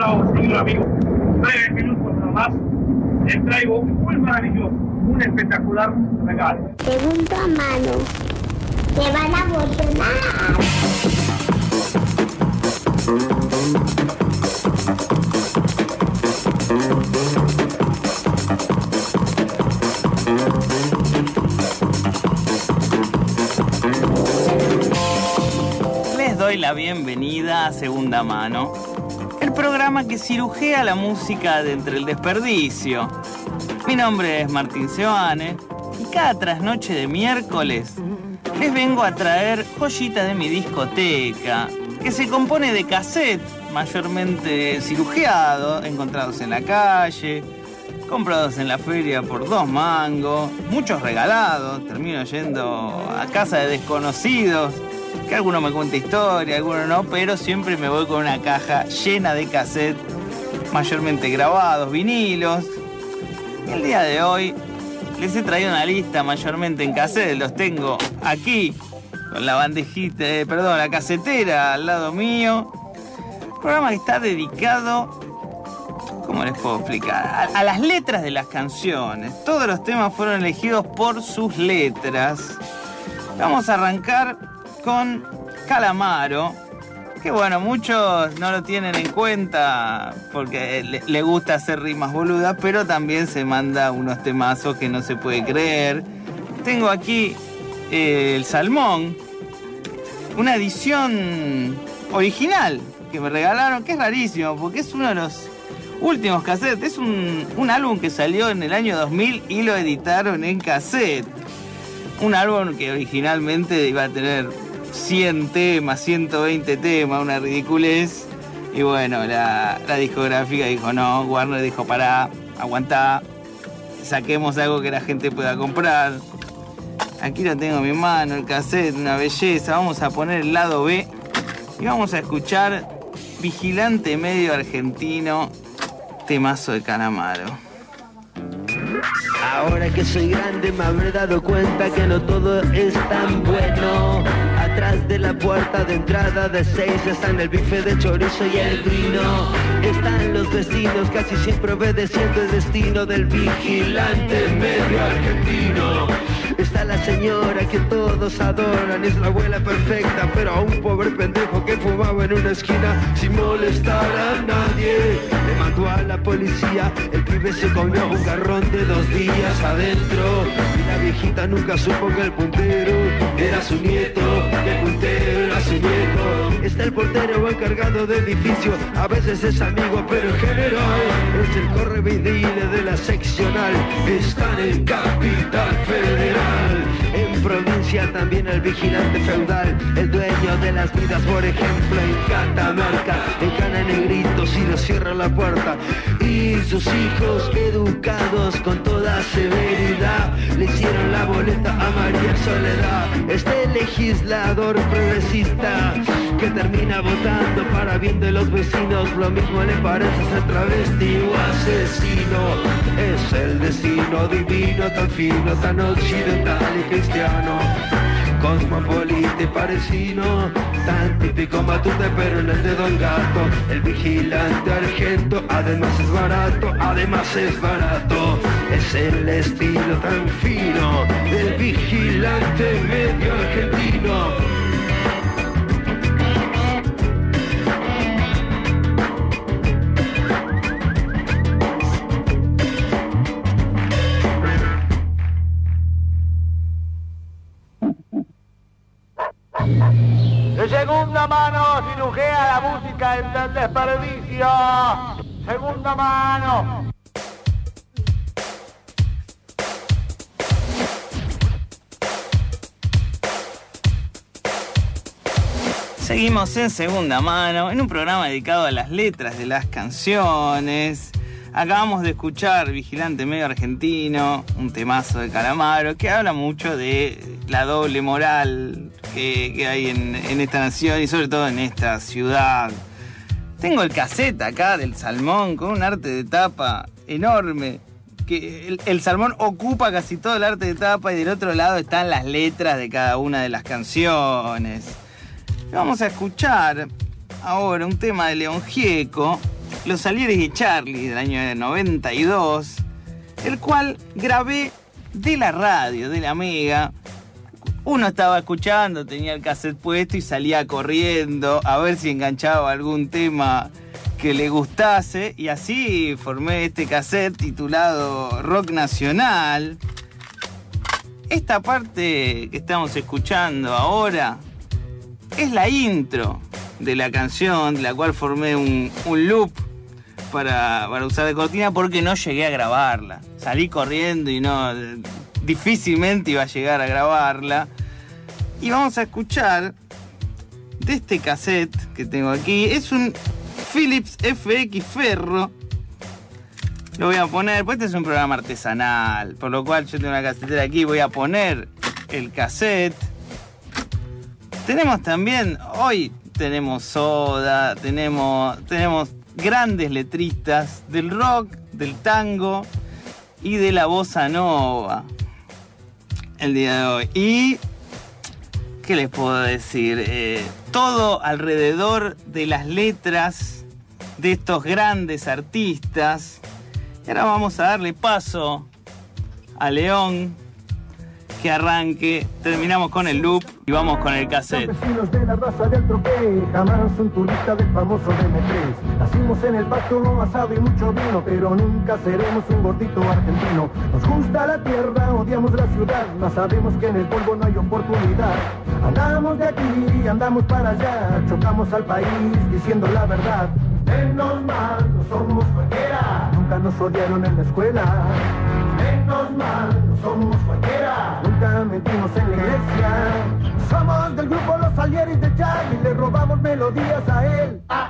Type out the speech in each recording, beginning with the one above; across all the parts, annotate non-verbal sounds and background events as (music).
encontrado, señor amigo. Nueve minutos nada más. Les traigo un muy maravilloso, un espectacular regalo. Segunda mano. Te van a emocionar. Les doy la bienvenida a Segunda Mano, que cirujea la música de entre el desperdicio. Mi nombre es Martín Seoane y cada trasnoche de miércoles les vengo a traer joyitas de mi discoteca, que se compone de cassette, mayormente cirugiados, encontrados en la calle, comprados en la feria por dos mangos, muchos regalados, termino yendo a casa de desconocidos, que alguno me cuenta historia, alguno no, pero siempre me voy con una caja llena de cassette, mayormente grabados, vinilos. El día de hoy les he traído una lista mayormente en cassette, los tengo aquí, con la bandejita, eh, perdón, la casetera al lado mío. programa que está dedicado ¿Cómo les puedo explicar? A las letras de las canciones. Todos los temas fueron elegidos por sus letras. Vamos a arrancar con Calamaro. Que bueno, muchos no lo tienen en cuenta porque le, gusta hacer rimas boludas, pero también se manda unos temazos que no se puede creer. Tengo aquí eh, el Salmón, una edición original que me regalaron, que es rarísimo, porque es uno de los últimos cassettes. Es un, un álbum que salió en el año 2000 y lo editaron en cassette. Un álbum que originalmente iba a tener 100 temas, 120 temas, una ridiculez. Y bueno, la, discográfica dijo no, Warner dijo para, aguantá, saquemos algo que la gente pueda comprar. Aquí lo tengo en mi mano, el cassette, una belleza. Vamos a poner el lado B y vamos a escuchar Vigilante Medio Argentino, temazo de Calamaro. Ahora que soy grande me habré dado cuenta que no todo es tan bueno. Atrás de la puerta de entrada de seis están el bife de chorizo y el vino. Están los vecinos casi siempre obedeciendo el destino del vigilante medio argentino. Está la señora que todos adoran, es la abuela perfecta, pero a un pobre pendejo que fumaba en una esquina sin molestar a nadie. Le mandó a la policía, el pibe se comió un garrón de dos días adentro. Y la viejita nunca supo que el puntero era su nieto, que el puntero era su nieto. Está el portero encargado de edificio, a veces es amigo, pero en general es el correvidile de la seccional. Están en Capital Federal. En provincia también el vigilante feudal, el dueño de las vidas, por ejemplo, en Catamarca, encana negritos y lo cierra la puerta. Y sus hijos, educados con toda severidad, le hicieron la boleta a María Soledad. Este legislador progresista que termina votando para bien de los vecinos, lo mismo le parece ser travesti o asesino. Es el destino divino, tan fino, tan occidental y cristiano. Cosmopolita y parecino, tan típico matute pero en el dedo el gato. El vigilante argento, además es barato, además es barato. Es el estilo tan fino del vigilante medio argentino. Entre el desperdicio. Segunda mano. Seguimos en segunda mano, en un programa dedicado a las letras de las canciones. Acabamos de escuchar Vigilante Medio Argentino, un temazo de Calamaro, que habla mucho de la doble moral que, hay en esta nación y sobre todo en esta ciudad. Tengo el cassette acá del salmón con un arte de tapa enorme. Que el, salmón ocupa casi todo el arte de tapa y del otro lado están las letras de cada una de las canciones. Vamos a escuchar ahora un tema de León Gieco Los Salieres y Charlie del año 92, el cual grabé de la radio, de la Mega. Uno estaba escuchando, tenía el cassette puesto y salía corriendo a ver si enganchaba algún tema que le gustase y así formé este cassette titulado Rock Nacional. Esta parte que estamos escuchando ahora es la intro de la canción, de la cual formé un, loop para, para, usar de cortina porque no llegué a grabarla. Salí corriendo y no. difícilmente iba a llegar a grabarla. Y vamos a escuchar de este cassette que tengo aquí. Es un Philips FX Ferro. Lo voy a poner, pues este es un programa artesanal, por lo cual yo tengo una casetera aquí, voy a poner el cassette. Tenemos también, hoy tenemos Soda, tenemos, tenemos grandes letristas del rock, del tango y de la bossa nova el día de hoy. Y, ¿qué les puedo decir? Eh, todo alrededor de las letras de estos grandes artistas. Y ahora vamos a darle paso a León que arranque. Terminamos con el loop y vamos con el cassette. Vecinos de la raza del trope, jamás un turista del famoso DM3. Nacimos en el pasto, asado y mucho vino, pero nunca seremos un gordito argentino. Nos gusta la tierra, odiamos la ciudad, mas sabemos que en el polvo no hay oportunidad. Andamos de aquí, andamos para allá, chocamos al país diciendo la verdad. Menos mal, no somos cualquiera, nunca nos odiaron en la escuela. Menos mal, no somos cualquiera, nunca mentimos en la iglesia. Somos del grupo Los Salieris de Charlie, le robamos melodías a él. Ah.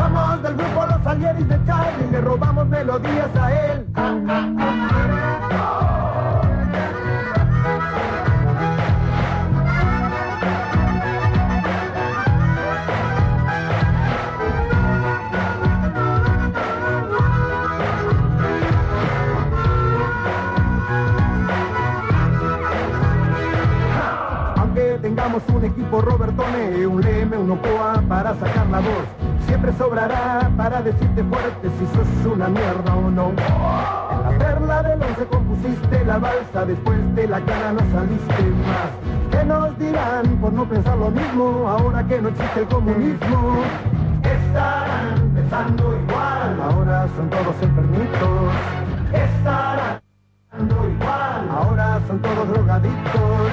Somos del grupo Los Salieris de Charlie, le robamos melodías a él. Aunque tengamos un equipo Robertone, un Leme, un Ocoa para sacar la voz. Siempre sobrará para decirte fuerte si sos una mierda o no. En la perla del once compusiste la balsa, después de la cara no saliste más. ¿Qué nos dirán por no pensar lo mismo ahora que no existe el comunismo? Estarán pensando igual, ahora son todos enfermitos. Estarán pensando igual, ahora son todos drogadictos.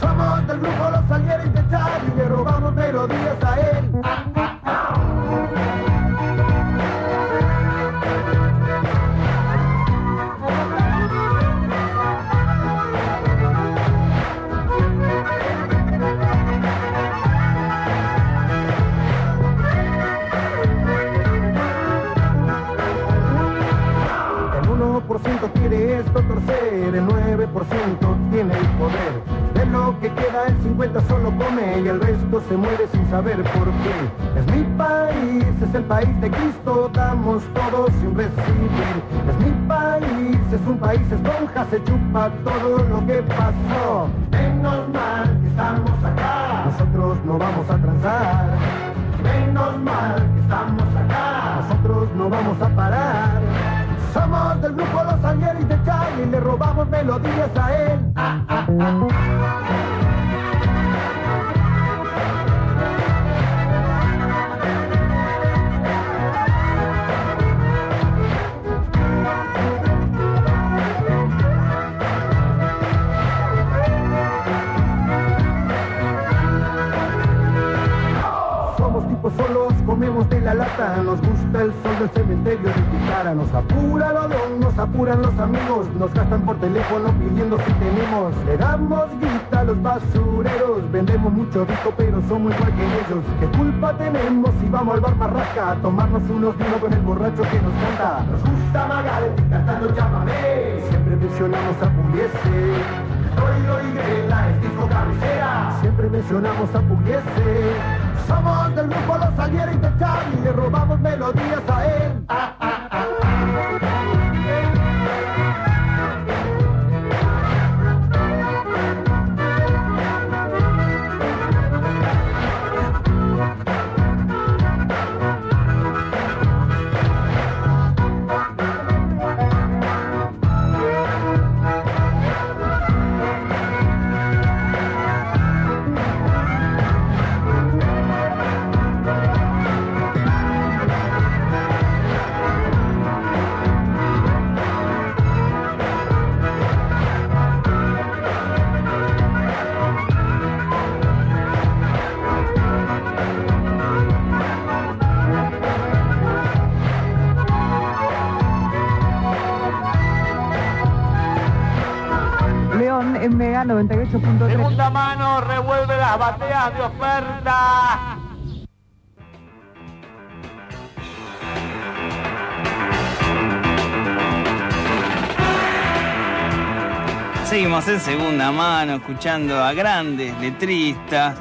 Somos del grupo Los de Charlie, le robamos melodías a él. Queda el 50 solo come y el resto se muere sin saber por qué. Es mi país, es el país de Cristo, damos todos sin recibir. Es mi país, es un país esponja, se chupa todo lo que pasó. Menos mal que estamos acá, nosotros no vamos a transar. Menos mal que estamos acá, nosotros no vamos a parar. Somos del grupo Los Salieris de Charlie, le robamos melodías a él. Ah, ah, ah. Comemos de la lata. Nos gusta el sol del cementerio de cara. Nos apura el olón, nos apuran los amigos. Nos gastan por teléfono pidiendo si tenemos. Le damos guita a los basureros. Vendemos mucho rico, pero somos igual que ellos. ¿Qué culpa tenemos si vamos al bar Barraca a tomarnos unos vinos con el borracho que nos canta? Nos gusta Magal cantando llámame. Siempre mencionamos a Pugliese. Hoy Higuera es disco cabecera. Siempre mencionamos a Pugliese. Somos del grupo Los Saliera y de Charlie. Le robamos melodías a él. León en Mega 98.3. Segunda mano, revuelve las bateas de oferta. Seguimos en segunda mano, escuchando a grandes letristas.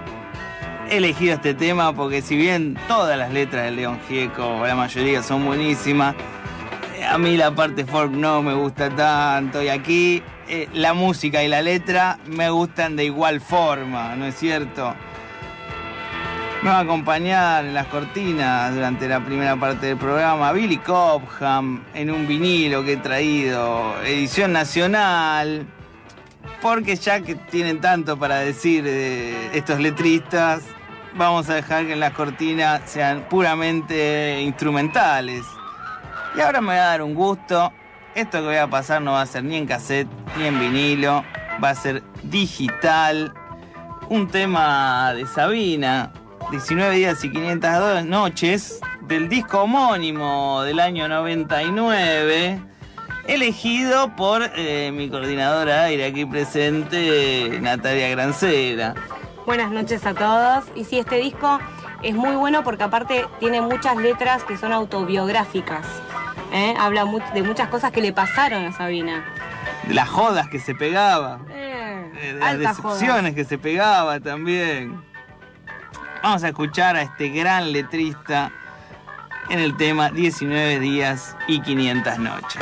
He elegido este tema porque si bien todas las letras de León Gieco, la mayoría son buenísimas, a mí la parte folk no me gusta tanto y aquí eh, la música y la letra me gustan de igual forma, ¿no es cierto? Me va a acompañar en las cortinas durante la primera parte del programa Billy Cobham en un vinilo que he traído, edición nacional, porque ya que tienen tanto para decir eh, estos letristas, vamos a dejar que en las cortinas sean puramente instrumentales. Y ahora me voy a dar un gusto. Esto que voy a pasar no va a ser ni en cassette ni en vinilo, va a ser digital. Un tema de Sabina, 19 días y 502 noches, del disco homónimo del año 99, elegido por eh, mi coordinadora aire aquí presente, Natalia Grancera. Buenas noches a todos. Y sí, este disco es muy bueno porque aparte tiene muchas letras que son autobiográficas. ¿Eh? Habla de muchas cosas que le pasaron a Sabina. De las jodas que se pegaba. Eh, de las decepciones que se pegaba también. Vamos a escuchar a este gran letrista en el tema 19 días y 500 noches.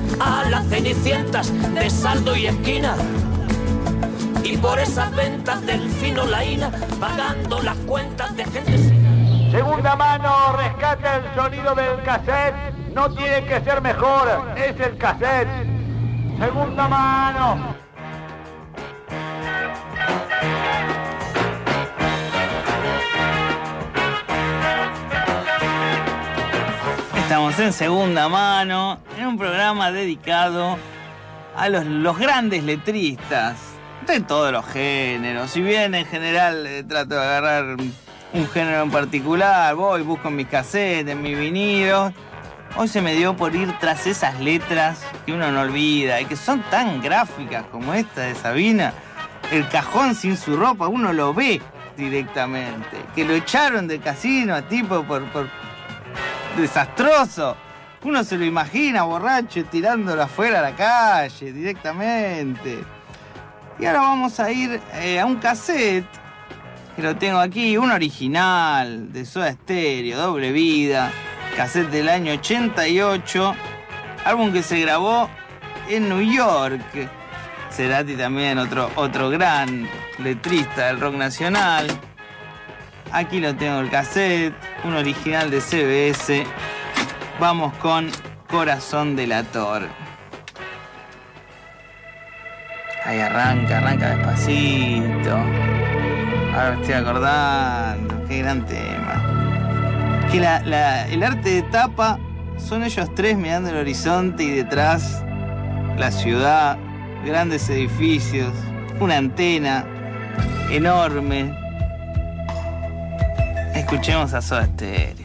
a las cenicientas de saldo y esquina y por esas ventas del fino laína pagando las cuentas de gente Segunda mano, rescate el sonido del cassette. No tiene que ser mejor, es el cassette. Segunda mano. Estamos en segunda mano, en un programa dedicado a los, grandes letristas de todos los géneros. Si bien en general eh, trato de agarrar un género en particular, voy, busco en mis cassettes, en mis vinilos. Hoy se me dio por ir tras esas letras que uno no olvida y que son tan gráficas como esta de Sabina. El cajón sin su ropa, uno lo ve directamente. Que lo echaron del casino a tipo por, por desastroso. Uno se lo imagina borracho tirándolo afuera a la calle directamente. Y ahora vamos a ir eh, a un cassette que lo tengo aquí, un original de Soda Stereo, Doble Vida, cassette del año 88, álbum que se grabó en New York. Cerati también, otro, otro gran letrista del rock nacional. Aquí lo tengo el cassette, un original de CBS. Vamos con Corazón Delator. Ahí arranca, arranca despacito. Ahora estoy acordando, qué gran tema. Que el arte de tapa son ellos tres mirando el horizonte y detrás la ciudad, grandes edificios, una antena enorme. Escuchemos a Soda Stereo.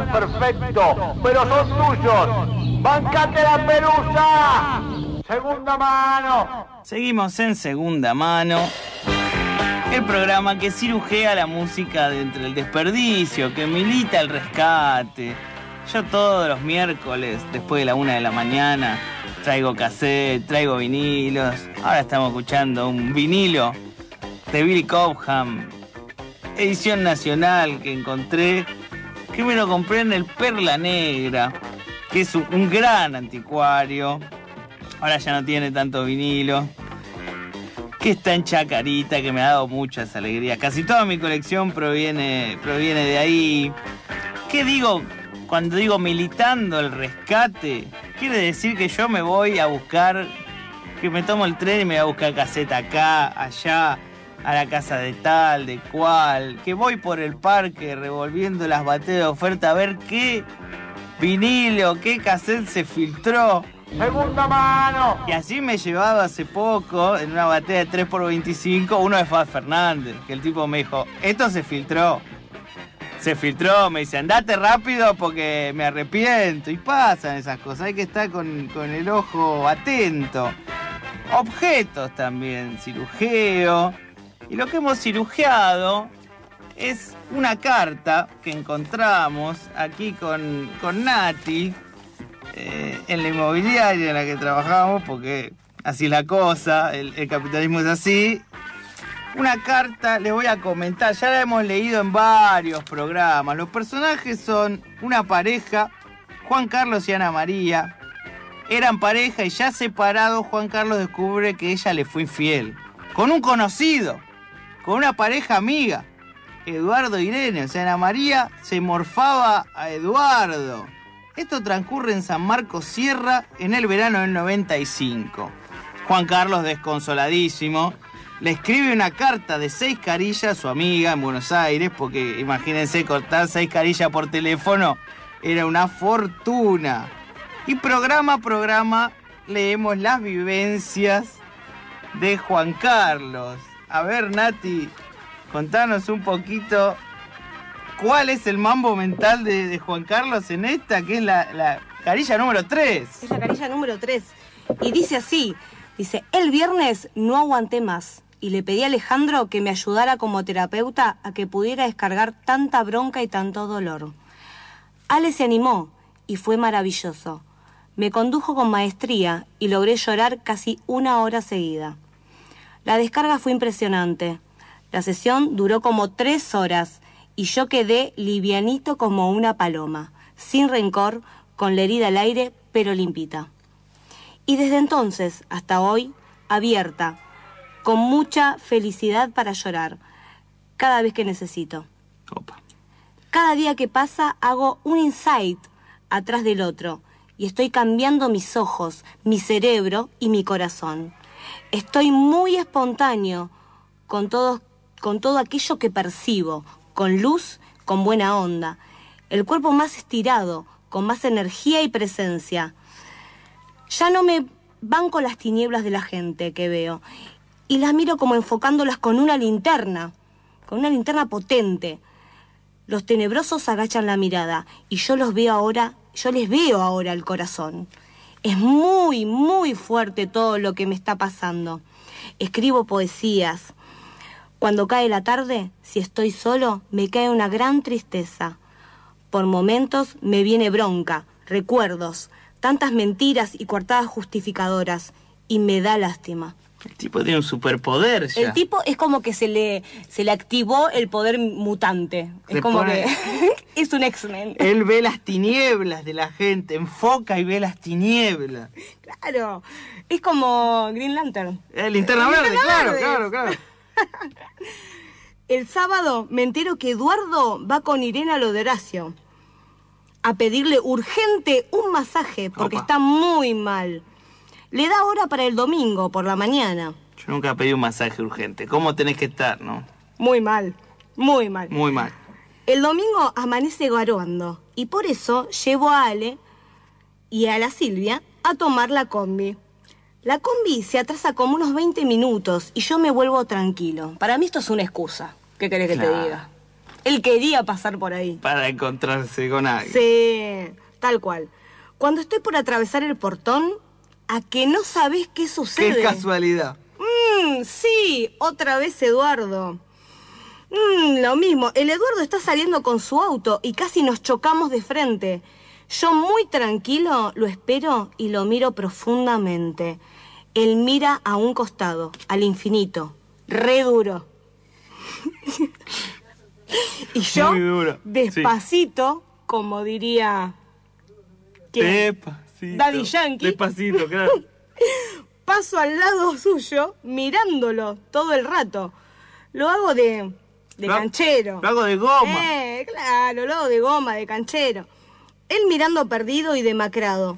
Perfectos, pero son tuyos. ¡Bancate la pelusa! Segunda mano. Seguimos en segunda mano. El programa que cirujea la música de entre el desperdicio, que milita el rescate. Yo todos los miércoles, después de la una de la mañana, traigo cassette, traigo vinilos. Ahora estamos escuchando un vinilo de Billy Cobham, edición nacional que encontré, que me lo compré en el Perla Negra, que es un, gran anticuario. Ahora ya no tiene tanto vinilo. Que está en Chacarita, que me ha dado muchas alegrías. Casi toda mi colección proviene, proviene de ahí. ¿Qué digo cuando digo militando el rescate? Quiere decir que yo me voy a buscar, que me tomo el tren y me voy a buscar caseta acá, allá, a la casa de tal, de cual. Que voy por el parque revolviendo las bateas de oferta a ver qué vinilo, qué cassette se filtró. Segunda mano. Y así me llevaba hace poco, en una batea de 3x25, uno de Faz Fernández, que el tipo me dijo, esto se filtró. Se filtró, me dice, andate rápido porque me arrepiento. Y pasan esas cosas, hay que estar con, con el ojo atento. Objetos también, cirujeo. Y lo que hemos cirujeado es una carta que encontramos aquí con, con Nati, eh, en la inmobiliaria en la que trabajamos, porque así es la cosa, el, el capitalismo es así. Una carta, les voy a comentar, ya la hemos leído en varios programas. Los personajes son una pareja, Juan Carlos y Ana María. Eran pareja y ya separados, Juan Carlos descubre que ella le fue infiel. Con un conocido, con una pareja amiga, Eduardo Irene. O sea, Ana María se morfaba a Eduardo. Esto transcurre en San Marcos Sierra en el verano del 95. Juan Carlos, desconsoladísimo, le escribe una carta de seis carillas a su amiga en Buenos Aires, porque imagínense cortar seis carillas por teléfono era una fortuna. Y programa a programa leemos las vivencias de Juan Carlos. A ver, Nati, contanos un poquito cuál es el mambo mental de, Juan Carlos en esta, que es la, la carilla número 3. Es la carilla número 3. Y dice así, dice, el viernes no aguanté más y le pedí a Alejandro que me ayudara como terapeuta a que pudiera descargar tanta bronca y tanto dolor. Ale se animó y fue maravilloso. Me condujo con maestría y logré llorar casi una hora seguida. La descarga fue impresionante. La sesión duró como tres horas y yo quedé livianito como una paloma, sin rencor, con la herida al aire, pero limpita. Y desde entonces hasta hoy, abierta, con mucha felicidad para llorar, cada vez que necesito. Opa. Cada día que pasa hago un insight atrás del otro y estoy cambiando mis ojos, mi cerebro y mi corazón. Estoy muy espontáneo con todo, con todo aquello que percibo, con luz, con buena onda. El cuerpo más estirado, con más energía y presencia. Ya no me banco las tinieblas de la gente que veo y las miro como enfocándolas con una linterna, con una linterna potente. Los tenebrosos agachan la mirada y yo los veo ahora, yo les veo ahora el corazón. Es muy, muy fuerte todo lo que me está pasando. Escribo poesías. Cuando cae la tarde, si estoy solo, me cae una gran tristeza. Por momentos me viene bronca, recuerdos, tantas mentiras y coartadas justificadoras, y me da lástima. El tipo tiene un superpoder ya. El tipo es como que se le, se le activó el poder mutante. Es como pone- que (laughs) es un X-Men. Él ve las tinieblas de la gente, enfoca y ve las tinieblas. Claro. Es como Green Lantern. El linterna verde, claro, claro, claro. (laughs) El sábado me entero que Eduardo va con Irene a lo de Horacio a pedirle urgente un masaje porque Opa. está muy mal. Le da hora para el domingo por la mañana. Yo nunca pedí un masaje urgente. ¿Cómo tenés que estar, no? Muy mal, muy mal. Muy mal. El domingo amanece garoando y por eso llevo a Ale y a la Silvia a tomar la combi. La combi se atrasa como unos 20 minutos y yo me vuelvo tranquilo. Para mí esto es una excusa. ¿Qué querés que Claro. te diga? Él quería pasar por ahí. Para encontrarse con alguien. Sí, tal cual. Cuando estoy por atravesar el portón, a que no sabés qué sucede. Qué casualidad. Mm, sí, otra vez Eduardo. Mm, lo mismo, el Eduardo está saliendo con su auto y casi nos chocamos de frente. Yo muy tranquilo lo espero y lo miro profundamente. Él mira a un costado, al infinito, re duro. (laughs) y yo, sí. despacito, como diría... ¿quién? Despacito. Daddy Yankee. Despacito, claro. (laughs) paso al lado suyo mirándolo todo el rato. Lo hago de, de Lo canchero. lo hago de goma. Eh, claro, lo hago de goma, de canchero. Él mirando perdido y demacrado.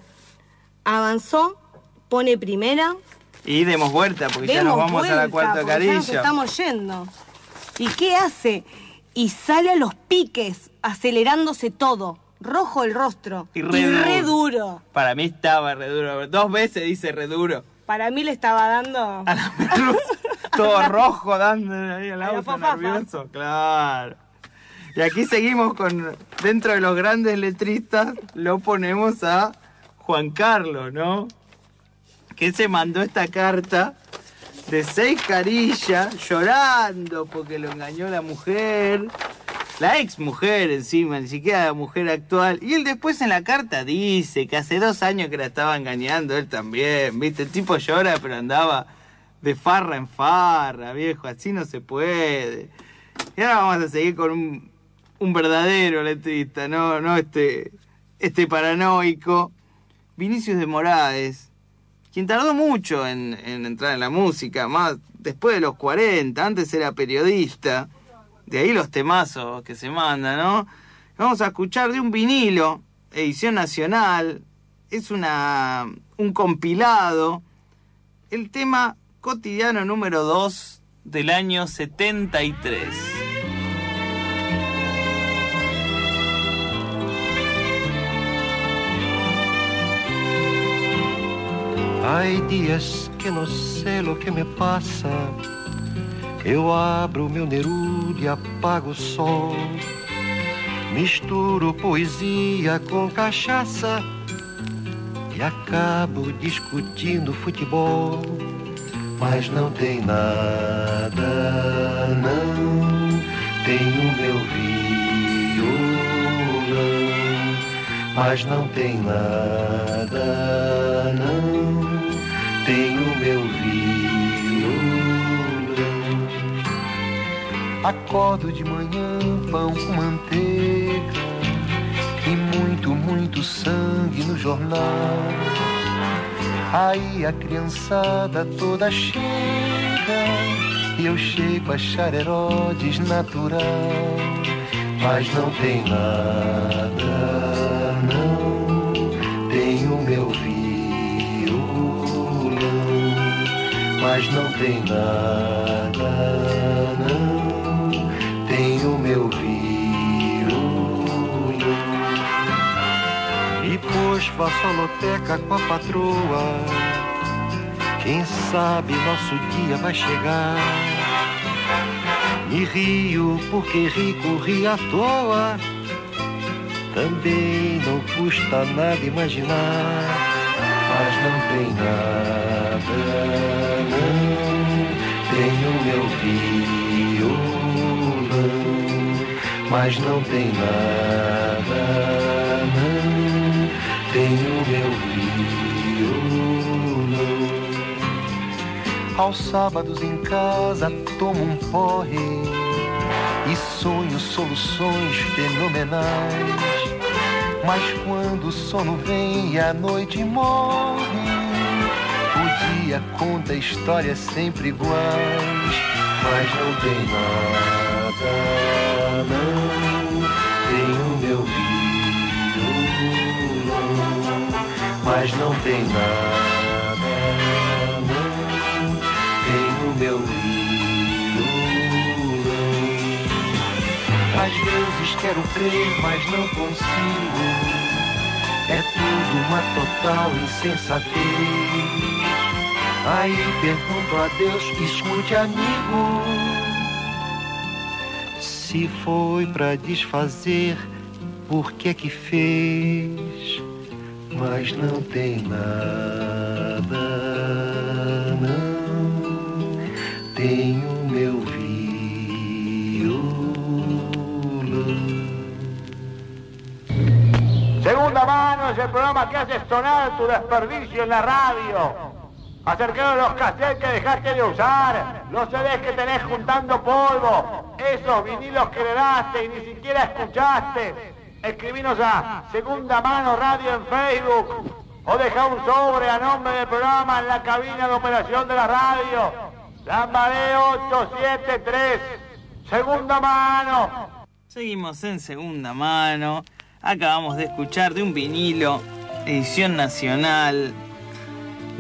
Avanzó, pone primera. Y demos vuelta, porque ya nos vamos a la cuarta porque ya nos carilla. estamos yendo. ¿Y qué hace? Y sale a los piques, acelerándose todo. Rojo el rostro. Y re duro. duro. Para mí estaba re duro. Dos veces dice re duro. Para mí le estaba dando... A la merluza, (laughs) todo rojo dándole ahí al auto fafafa. nervioso. Claro. Y aquí seguimos con, dentro de los grandes letristas, lo ponemos a Juan Carlos, ¿no? Que se mandó esta carta de seis carillas llorando porque lo engañó la mujer. La ex mujer encima, ni siquiera la mujer actual. Y él después en la carta dice que hace dos años que la estaba engañando él también. ¿Viste? El tipo llora, pero andaba de farra en farra, viejo. Así no se puede. Y ahora vamos a seguir con un, un verdadero letrista, no, no este, este paranoico. Vinicius de Moraes, quien tardó mucho en, en entrar en la música, más después de los 40, antes era periodista, de ahí los temazos que se mandan, ¿no? Vamos a escuchar de un vinilo, edición nacional, es una, un compilado, el tema cotidiano número 2 del año 73. Hay dias que no sei lo que me passa. Eu abro meu E apago o sol. Misturo poesia com cachaça e acabo discutindo futebol. Mas não tem nada, não. Tenho meu violão. Mas não tem nada, não. Tenho meu violão. Acordo de manhã, pão com manteiga e muito, muito sangue no jornal. Aí a criançada toda chega e eu chego a achar natural. Mas não tem nada, não. Tenho meu violão. Mas não tem nada, E pois faço a loteca com a patroa. Quem sabe nosso dia vai chegar. Me rio porque rico ri à toa. Também não custa nada imaginar. Mas não tem nada, não. Tenho meu violão. Mas não tem nada. Tenho meu violão. Aos sábados em casa tomo um porre e sonho soluções fenomenais. Mas quando o sono vem e a noite morre, o dia conta histórias sempre iguais. Mas não tem nada, não tem o meu violão. Mas não tem nada, não tem o meu violão. Às vezes quero crer, mas não consigo. É tudo uma total insensatez. Aí pergunto a Deus, escute amigo. Se foi pra desfazer, por que que fez? Mas não tem nada, não. Tem o meu Segunda mano es el programa que hace sonar tu desperdicio en la radio. Acercaron los cassettes que dejaste de usar, los CDs que tenés juntando polvo, esos vinilos que le daste y ni siquiera escuchaste. Escribinos a Segunda Mano Radio en Facebook o deja un sobre a nombre del programa en la cabina de operación de la radio. Lambaré 873. Segunda Mano. Seguimos en segunda mano. Acabamos de escuchar de un vinilo, edición nacional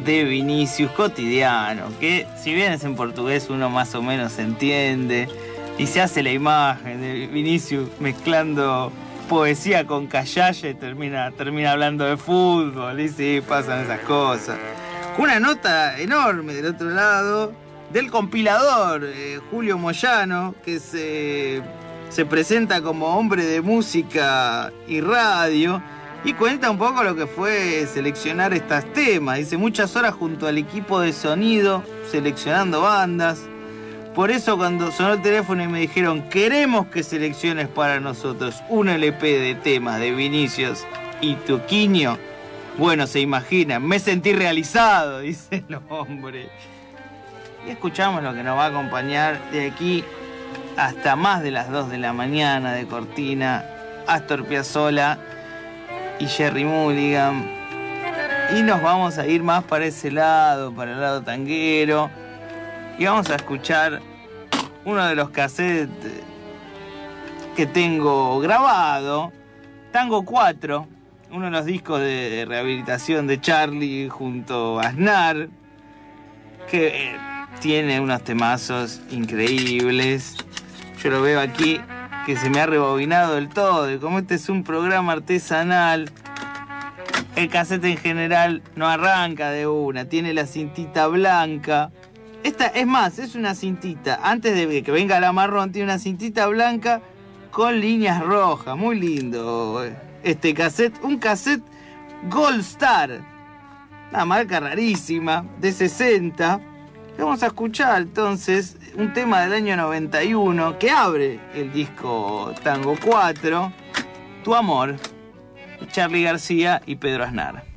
de Vinicius cotidiano, que si bien es en portugués uno más o menos entiende y se hace la imagen de Vinicius mezclando poesía con callalle termina, termina hablando de fútbol y sí, pasan esas cosas. Una nota enorme del otro lado del compilador eh, Julio Moyano, que se, se presenta como hombre de música y radio y cuenta un poco lo que fue seleccionar estos temas. Dice muchas horas junto al equipo de sonido seleccionando bandas. Por eso cuando sonó el teléfono y me dijeron queremos que selecciones para nosotros un LP de temas de Vinicius y Tuquiño. Bueno, se imaginan, me sentí realizado, (laughs) dice el hombre. Y escuchamos lo que nos va a acompañar de aquí hasta más de las 2 de la mañana de Cortina, Astor Piazzolla y Jerry Mulligan. Y nos vamos a ir más para ese lado, para el lado tanguero. Y vamos a escuchar uno de los cassettes que tengo grabado, Tango 4, uno de los discos de rehabilitación de Charlie junto a Aznar, que eh, tiene unos temazos increíbles. Yo lo veo aquí que se me ha rebobinado del todo. Y como este es un programa artesanal, el cassette en general no arranca de una, tiene la cintita blanca. Esta es más, es una cintita. Antes de que venga la marrón, tiene una cintita blanca con líneas rojas. Muy lindo este cassette. Un cassette Gold Star. Una marca rarísima, de 60. Vamos a escuchar entonces un tema del año 91 que abre el disco Tango 4, Tu Amor, Charlie García y Pedro Aznar.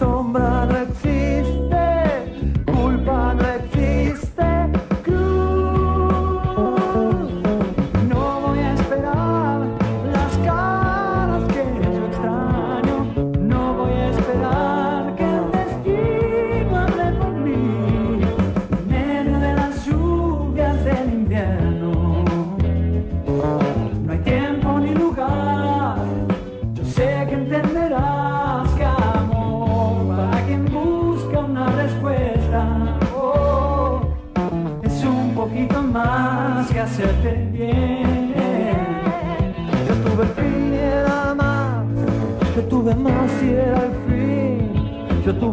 No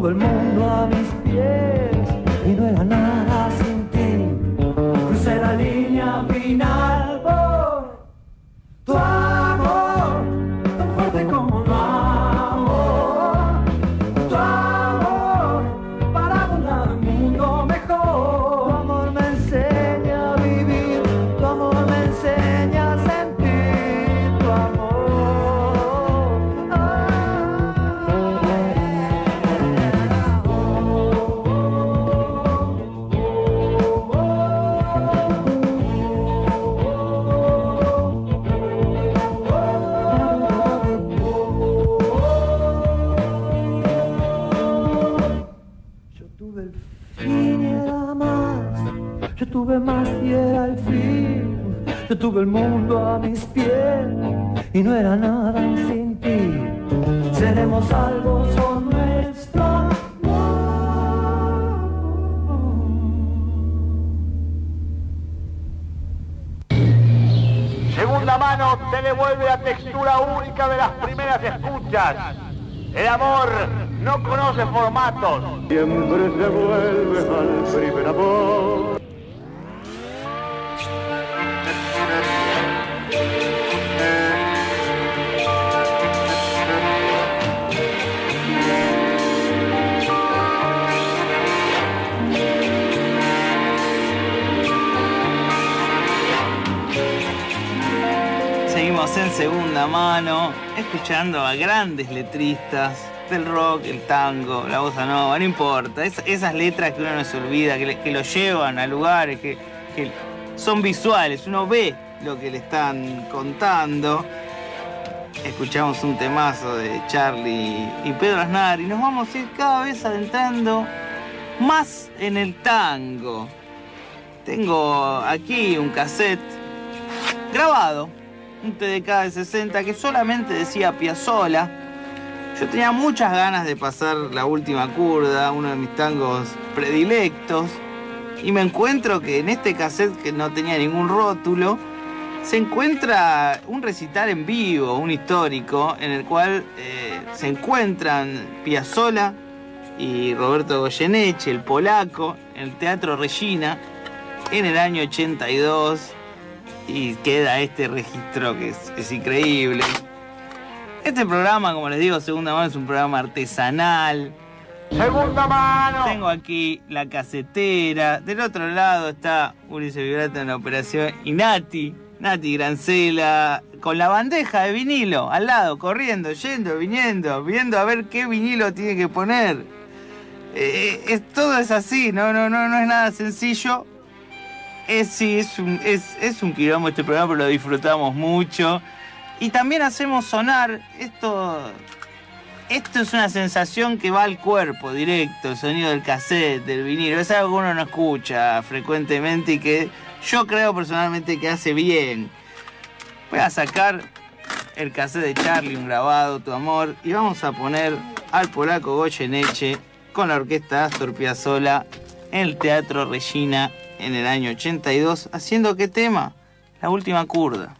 fin. Yo tuve el mundo a mis formatos. Siempre se vuelve al primer amor. Seguimos en segunda mano, escuchando a grandes letristas del rock, el tango, la bossa nova, no importa. Es- esas letras que uno no se olvida, que, que lo llevan a lugares, que, que son visuales, uno ve lo que le están contando. Escuchamos un temazo de Charlie y Pedro Aznar y nos vamos a ir cada vez adentrando más en el tango. Tengo aquí un cassette grabado, un TDK de 60 que solamente decía Piazzola. Yo tenía muchas ganas de pasar la última curda, uno de mis tangos predilectos, y me encuentro que en este cassette que no tenía ningún rótulo, se encuentra un recital en vivo, un histórico, en el cual eh, se encuentran Piazzola y Roberto Goyeneche, el polaco, en el Teatro Regina, en el año 82 y queda este registro que es, es increíble. Este programa, como les digo, Segunda Mano es un programa artesanal. Segunda mano. Tengo aquí la casetera. Del otro lado está Ulises Vibrato en la operación y Nati, Nati Grancela, con la bandeja de vinilo al lado, corriendo, yendo, viniendo, viendo a ver qué vinilo tiene que poner. Eh, es, todo es así, no, no, no, no es nada sencillo. Es, sí, es un, es, es un quilombo este programa, pero lo disfrutamos mucho. Y también hacemos sonar esto. Esto es una sensación que va al cuerpo directo, el sonido del cassette, del vinilo. Es algo que uno no escucha frecuentemente y que yo creo personalmente que hace bien. Voy a sacar el cassette de Charlie, un grabado, tu amor, y vamos a poner al polaco Goyeneche con la orquesta Astor Piazzolla en el Teatro Regina en el año 82, haciendo qué tema? La última curda.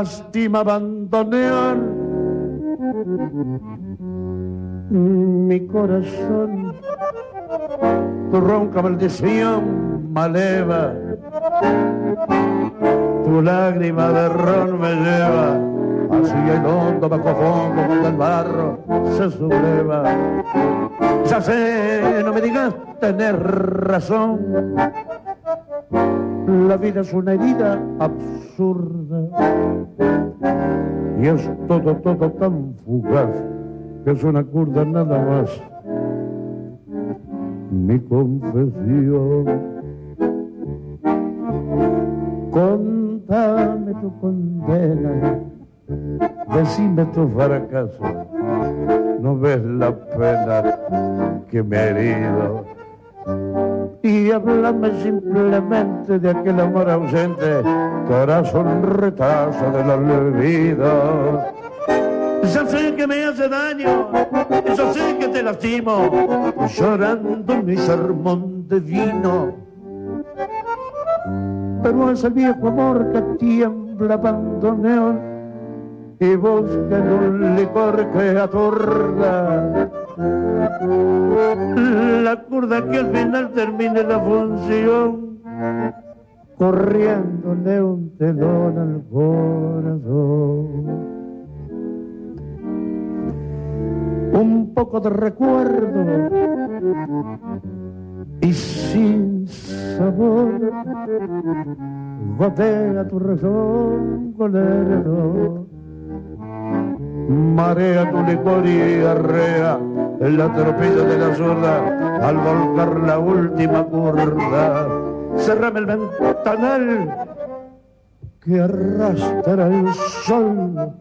Lástima abandonar mi corazón. Tu ronca maldición maleva, tu lágrima de ron me lleva hacia el hondo bajo fondo donde el barro se subleva. Ya sé, no me digas tener razón. La vida es una herida absurda y es todo, todo tan fugaz que es una curda nada más. mi confesión. Contame tu condena, decime tu fracaso, no ves la pena que me ha herido. Y háblame simplemente de aquel amor ausente son retazo del olvido. Ya sé que me hace daño, yo sé que te lastimo, llorando mi sermón de vino pero es el viejo amor que tiembla bandoneón y busca en un licor que atorda la curda que al final termine la función corriéndole un telón al corazón. Un poco de recuerdo y sin sabor gotea tu razón colero marea tu licor y arrea la tropilla de la zurda al volcar la última curva cerrame el ventanal que arrastra el sol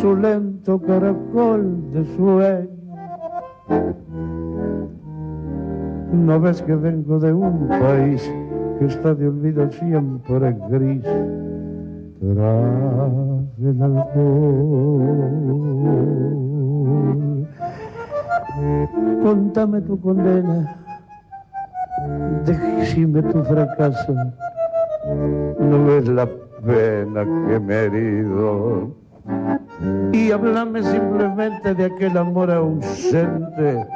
su lento caracol de sueño no ves que vengo de un país que está de olvido siempre gris tras el alcohol. Contame tu condena, decime tu fracaso, no ves la pena que me he herido. Y háblame simplemente de aquel amor ausente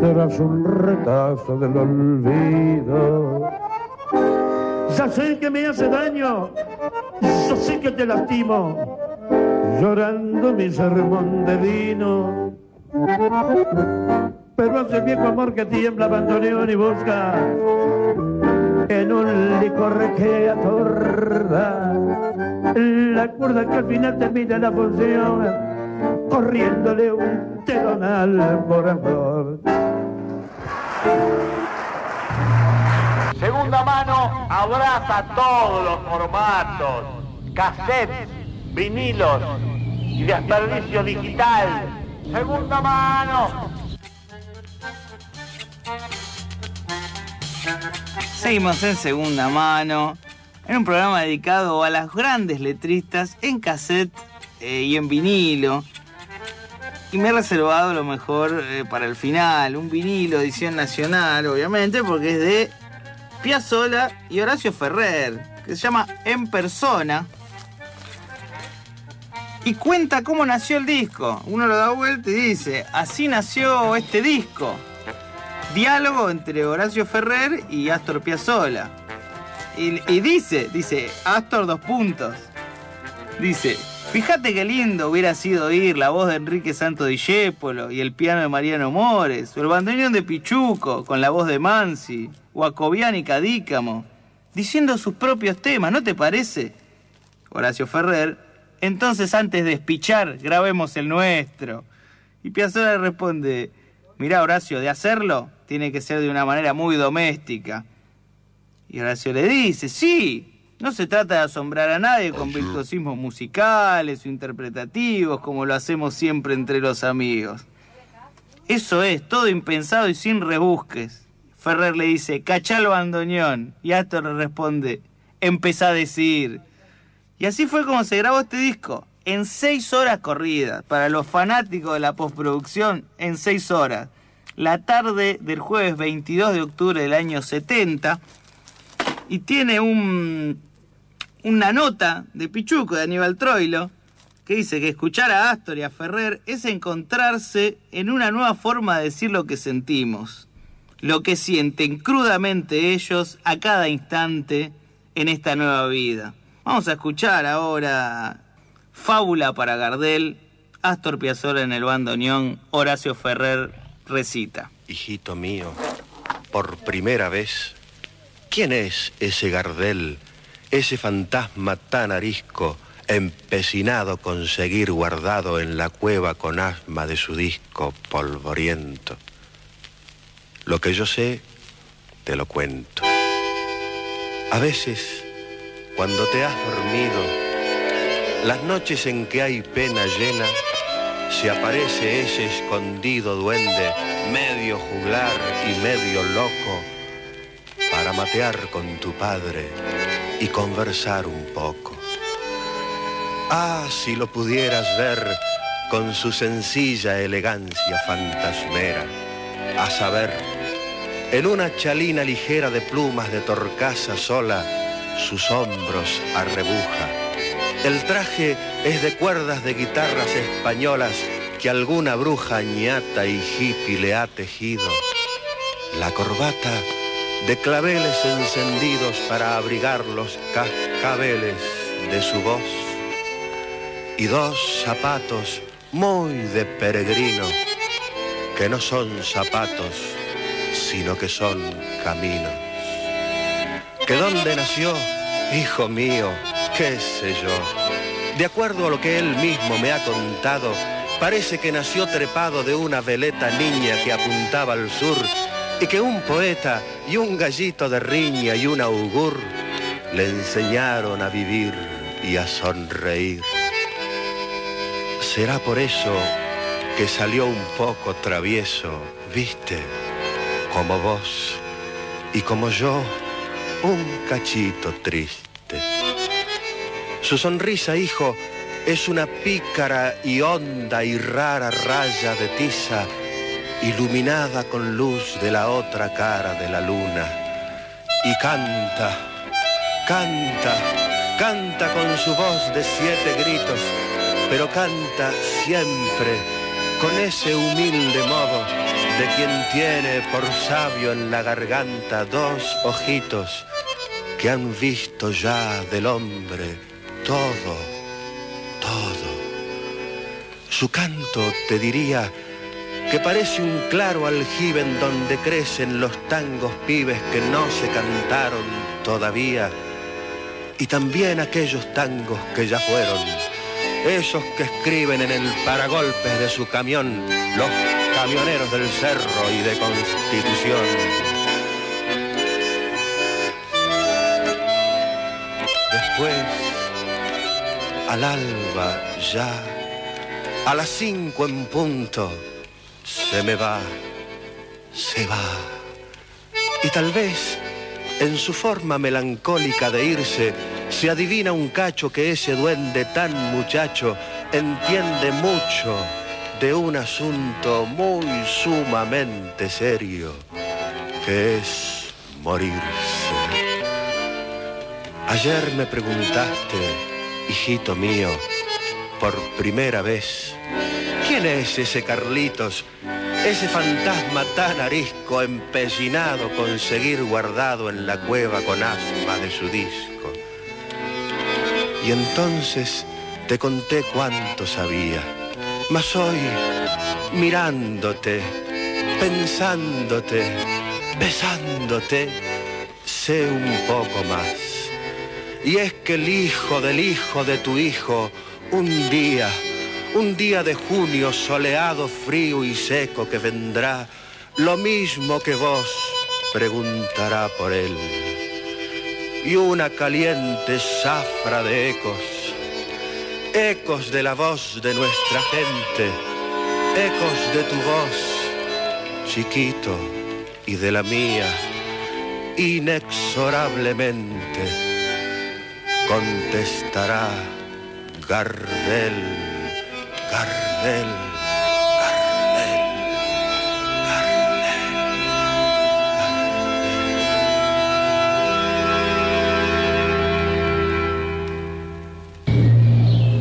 tras un retazo del olvido. Ya sé que me hace daño, yo sé que te lastimo, llorando mi sermón de vino. Pero hace viejo amor que tiembla bandoneón y busca en un licor que atorda la cuerda que al final termina la función corriéndole un telón al corazón. Segunda mano abraza todos los formatos, cassettes, vinilos y desperdicio digital. Segunda mano. Seguimos en segunda mano, en un programa dedicado a las grandes letristas en cassette eh, y en vinilo. Y me he reservado lo mejor eh, para el final, un vinilo, edición nacional, obviamente, porque es de Piazzolla y Horacio Ferrer, que se llama En Persona. Y cuenta cómo nació el disco. Uno lo da vuelta y dice, así nació este disco. Diálogo entre Horacio Ferrer y Astor Piazzolla. Y, dice, dice, Astor dos puntos. Dice, Fíjate qué lindo hubiera sido oír la voz de Enrique Santo Discépolo y el piano de Mariano Mores, o el bandoneón de Pichuco con la voz de Mansi, o y Cadícamo, diciendo sus propios temas, ¿no te parece? Horacio Ferrer, entonces antes de espichar, grabemos el nuestro. Y Piazzolla responde, mirá Horacio, de hacerlo tiene que ser de una manera muy doméstica. Y Horacio le dice, sí, no se trata de asombrar a nadie con virtuosismos musicales o interpretativos como lo hacemos siempre entre los amigos. Eso es, todo impensado y sin rebusques. Ferrer le dice, cachalo bandoneón. Y Astor le responde, empezá a decir. Y así fue como se grabó este disco, en seis horas corridas. Para los fanáticos de la postproducción, en seis horas. La tarde del jueves 22 de octubre del año 70. Y tiene un una nota de Pichuco, de Aníbal Troilo, que dice que escuchar a Astor y a Ferrer es encontrarse en una nueva forma de decir lo que sentimos, lo que sienten crudamente ellos a cada instante en esta nueva vida. Vamos a escuchar ahora Fábula para Gardel, Astor Piazzolla en el bandoneón, Horacio Ferrer recita. Hijito mío, por primera vez, ¿quién es ese Gardel? ese fantasma tan arisco, empecinado con seguir guardado en la cueva con asma de su disco polvoriento. Lo que yo sé, te lo cuento. A veces, cuando te has dormido, las noches en que hay pena llena, se aparece ese escondido duende, medio juglar y medio loco, para matear con tu padre y conversar un poco. Ah, si lo pudieras ver con su sencilla elegancia fantasmera, a saber, en una chalina ligera de plumas de torcaza sola, sus hombros arrebuja. El traje es de cuerdas de guitarras españolas que alguna bruja ñata y hippie le ha tejido. La corbata de claveles encendidos para abrigar los cascabeles de su voz. Y dos zapatos muy de peregrino, que no son zapatos, sino que son caminos. ¿Que dónde nació? Hijo mío, qué sé yo. De acuerdo a lo que él mismo me ha contado, parece que nació trepado de una veleta niña que apuntaba al sur y que un poeta y un gallito de riña y un augur le enseñaron a vivir y a sonreír. Será por eso que salió un poco travieso, viste, como vos y como yo, un cachito triste. Su sonrisa, hijo, es una pícara y honda y rara raya de tiza iluminada con luz de la otra cara de la luna. Y canta, canta, canta con su voz de siete gritos, pero canta siempre con ese humilde modo de quien tiene por sabio en la garganta dos ojitos que han visto ya del hombre todo, todo. Su canto, te diría, que parece un claro aljibe en donde crecen los tangos pibes que no se cantaron todavía, y también aquellos tangos que ya fueron, esos que escriben en el paragolpes de su camión los camioneros del cerro y de Constitución. Después, al alba ya, a las cinco en punto, se me va, se va. Y tal vez en su forma melancólica de irse se adivina un cacho que ese duende tan muchacho entiende mucho de un asunto muy sumamente serio, que es morirse. Ayer me preguntaste, hijito mío, por primera vez, ¿quién es ese Carlitos? Ese fantasma tan arisco, empecinado con seguir guardado en la cueva con asma de su disco. Y entonces te conté cuánto sabía. Mas hoy, mirándote, pensándote, besándote, sé un poco más. Y es que el hijo del hijo de tu hijo, un día, un día de junio soleado, frío y seco que vendrá, lo mismo que vos, preguntará por él. Y una caliente zafra de ecos, ecos de la voz de nuestra gente, ecos de tu voz, chiquito, y de la mía, inexorablemente, contestará Gardel, Gardel.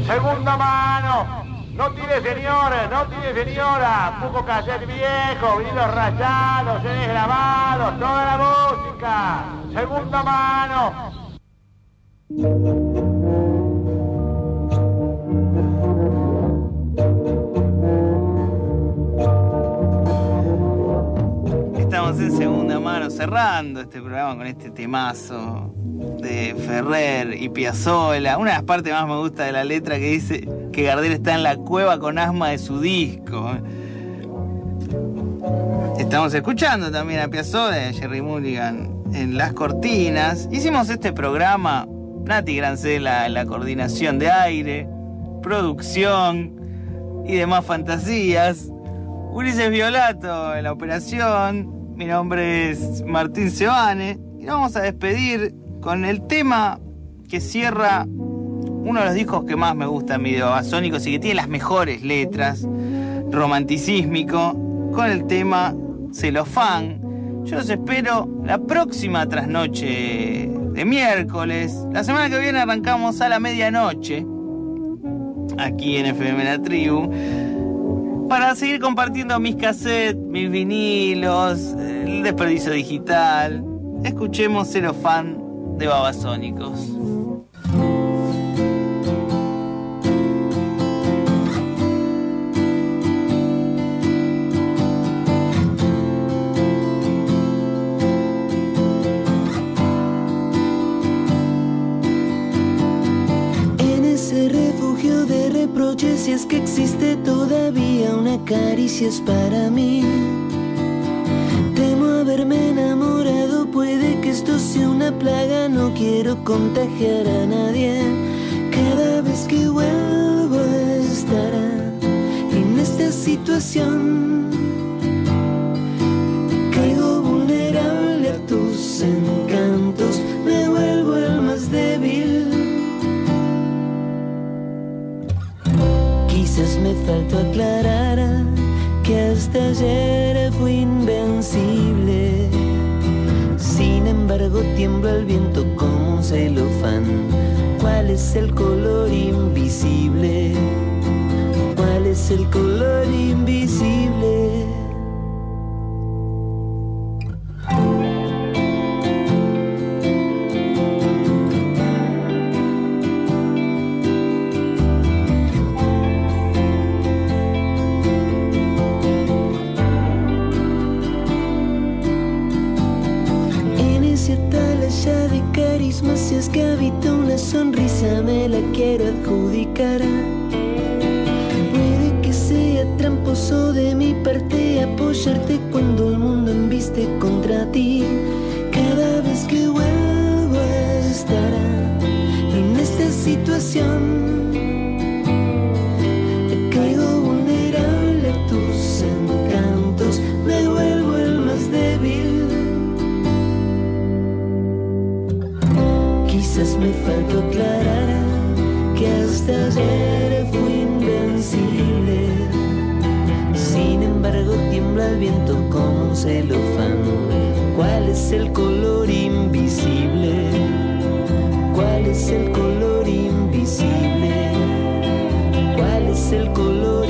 Segunda mano. No tire señores, no tire señora. Poco cassette viejo, vinilos rayados, CDs grabados, toda la música. Segunda mano. Estamos en segunda mano cerrando este programa con este temazo de Ferrer y Piazzolla. Una de las partes más me gusta de la letra que dice que Gardel está en la cueva con asma de su disco. Estamos escuchando también a Piazzolla y a Jerry Mulligan en las cortinas. Hicimos este programa, Nati Grancela en la coordinación de aire, producción y demás fantasías. Ulises Violato en la operación. Mi nombre es Martín Sebane y nos vamos a despedir con el tema que cierra uno de los discos que más me gusta de Babasónicos y que tiene las mejores letras, romanticísmico, con el tema Celofán. Yo los espero la próxima trasnoche miércoles. La semana que viene arrancamos a la medianoche, aquí en FM La Tribu, para seguir compartiendo mis cassettes, mis vinilos, el desperdicio digital. Escuchemos Celofán de Babasónicos. Si es que existe todavía una caricia es para mí. Temo haberme enamorado, puede que esto sea una plaga, no quiero contagiar a nadie. Cada vez que vuelvo a estar en esta situación, faltó aclarar que hasta ayer fui invencible. Sin embargo, tiembla el viento como un celofán. ¿Cuál es el color invisible? ¿Cuál es el color invisible? Es el color invisible? ¿Cuál es el color invisible? ¿Cuál es el color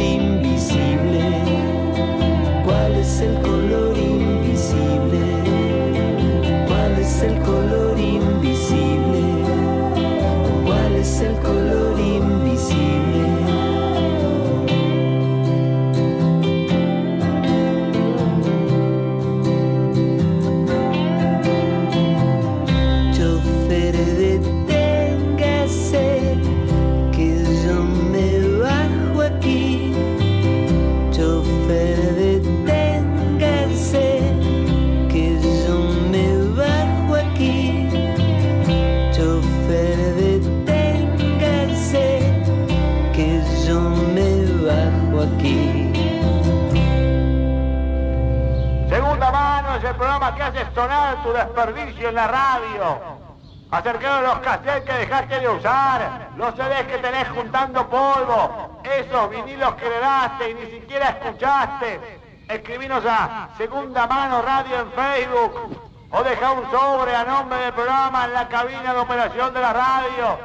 programa que hace sonar tu desperdicio en la radio. Acercaron los cassettes que dejaste de usar, los CDs que tenés juntando polvo, esos vinilos que heredaste y ni siquiera escuchaste. Escribinos a Segunda Mano Radio en Facebook o deja un sobre a nombre del programa en la cabina de operación de la radio.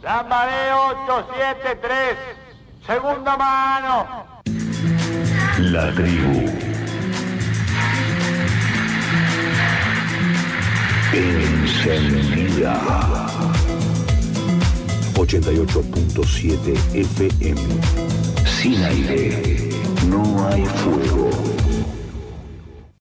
Lambaré 873. Segunda Mano. La tribu. Encendida. 88.7 FM. Sin aire, no hay fuego.